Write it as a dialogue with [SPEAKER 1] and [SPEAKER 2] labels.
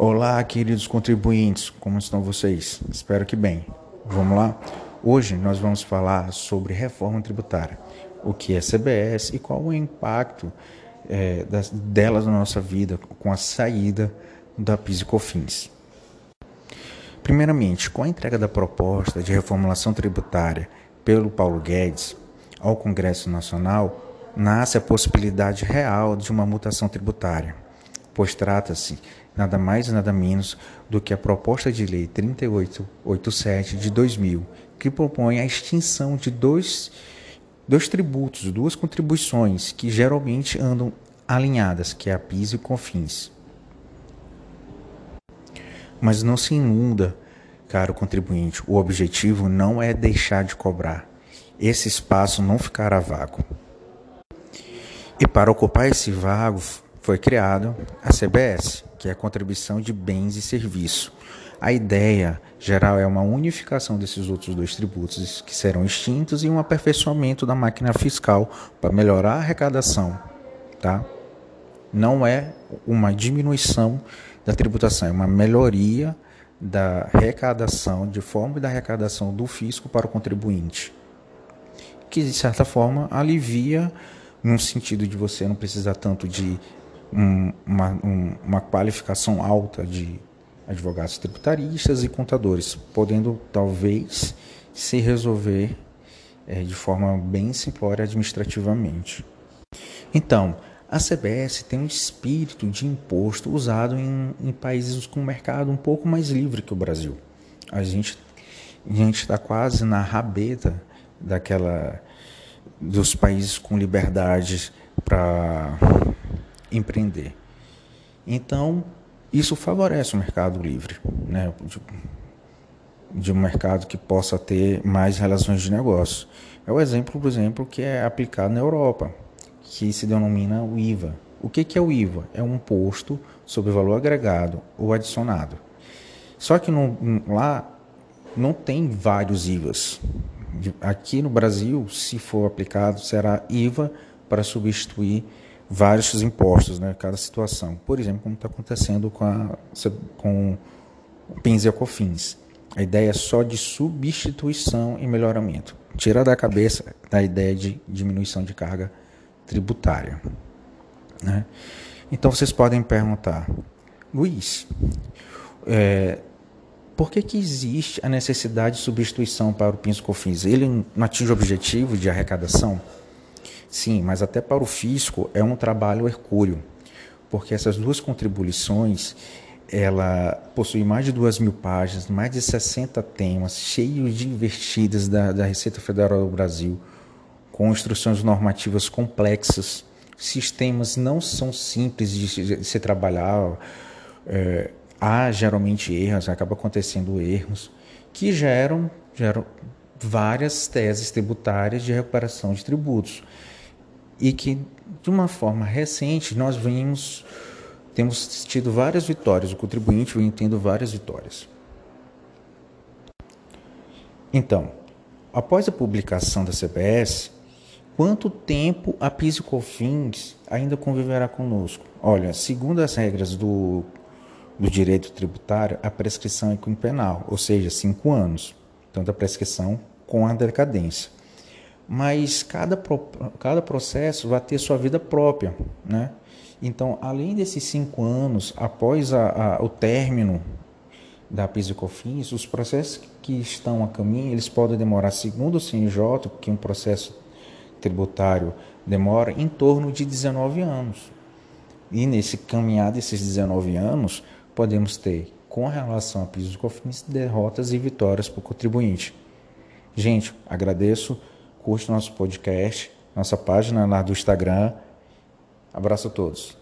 [SPEAKER 1] Olá, queridos contribuintes, como estão vocês? Espero que bem. Vamos lá? Hoje nós vamos falar sobre reforma tributária, o que é CBS e qual o impacto é, das, delas na nossa vida com a saída da PIS e COFINS. Primeiramente, com a entrega da proposta de reformulação tributária pelo Paulo Guedes ao Congresso Nacional, nasce a possibilidade real de uma mutação tributária, pois trata-se nada mais e nada menos do que a proposta de lei 3887 de 2000, que propõe a extinção de dois, dois tributos, duas contribuições que geralmente andam alinhadas, que é a PIS e o COFINS. Mas não se inunda, caro contribuinte, o objetivo não é deixar de cobrar. Esse espaço não ficará vago. E para ocupar esse vago foi criado a CBS, que é a contribuição de bens e serviços. A ideia geral é uma unificação desses outros dois tributos que serão extintos e um aperfeiçoamento da máquina fiscal para melhorar a arrecadação, tá? Não é uma diminuição da tributação, é uma melhoria da arrecadação, de forma da arrecadação do fisco para o contribuinte, que de certa forma alivia no sentido de você não precisar tanto de um, uma, um, uma qualificação alta de advogados tributaristas e contadores, podendo talvez se resolver é, de forma bem simplória administrativamente. Então, a CBS tem um espírito de imposto usado em, em países com mercado um pouco mais livre que o Brasil. A gente a gente está quase na rabeta daquela dos países com liberdade para empreender. Então, isso favorece o mercado livre, né? de, de, um mercado que possa ter mais relações de negócio. É o exemplo, por exemplo, que é aplicado na Europa, que se denomina o IVA. O que, que é o IVA? É um imposto sobre valor agregado ou adicionado. Só que no, lá não tem vários IVAs. Aqui no Brasil, se for aplicado, será IVA para substituir vários impostos, né, cada situação. Por exemplo, como está acontecendo com, a, com PINs e COFINS. A ideia é só de substituição e melhoramento. Tira da cabeça a ideia de diminuição de carga tributária. Né? Então vocês podem perguntar, Luiz, é, por que, que existe a necessidade de substituição para o PINS e COFINS? Ele não atinge o objetivo de arrecadação? Sim, mas até para o fisco é um trabalho hercúleo, porque essas duas contribuições ela possui mais de duas mil páginas, mais de 60 temas, cheios de investidas da, da Receita Federal do Brasil, com instruções normativas complexas. Sistemas não são simples de, se trabalhar. É, há geralmente erros, acaba acontecendo erros, que geram, geram várias teses tributárias de recuperação de tributos e que de uma forma recente nós vimos temos tido várias vitórias, o contribuinte vem tendo várias vitórias. Então, após a publicação da CBS, quanto tempo a PIS e COFINS ainda conviverá conosco? Olha, segundo as regras do, do direito tributário, a prescrição é quinquenal, ou seja, cinco anos. Tanto a prescrição com a decadência mas cada, cada processo vai ter sua vida própria, né? Então, além desses cinco anos, após a, a, o término da PIS e COFINS, os processos que estão a caminho, eles podem demorar, segundo o CNJ, porque um processo tributário demora em torno de 19 anos. E nesse caminhar desses 19 anos, podemos ter, com relação a COFINS, derrotas e vitórias para o contribuinte. Gente, agradeço curte nosso podcast, nossa página lá do Instagram. Abraço a todos.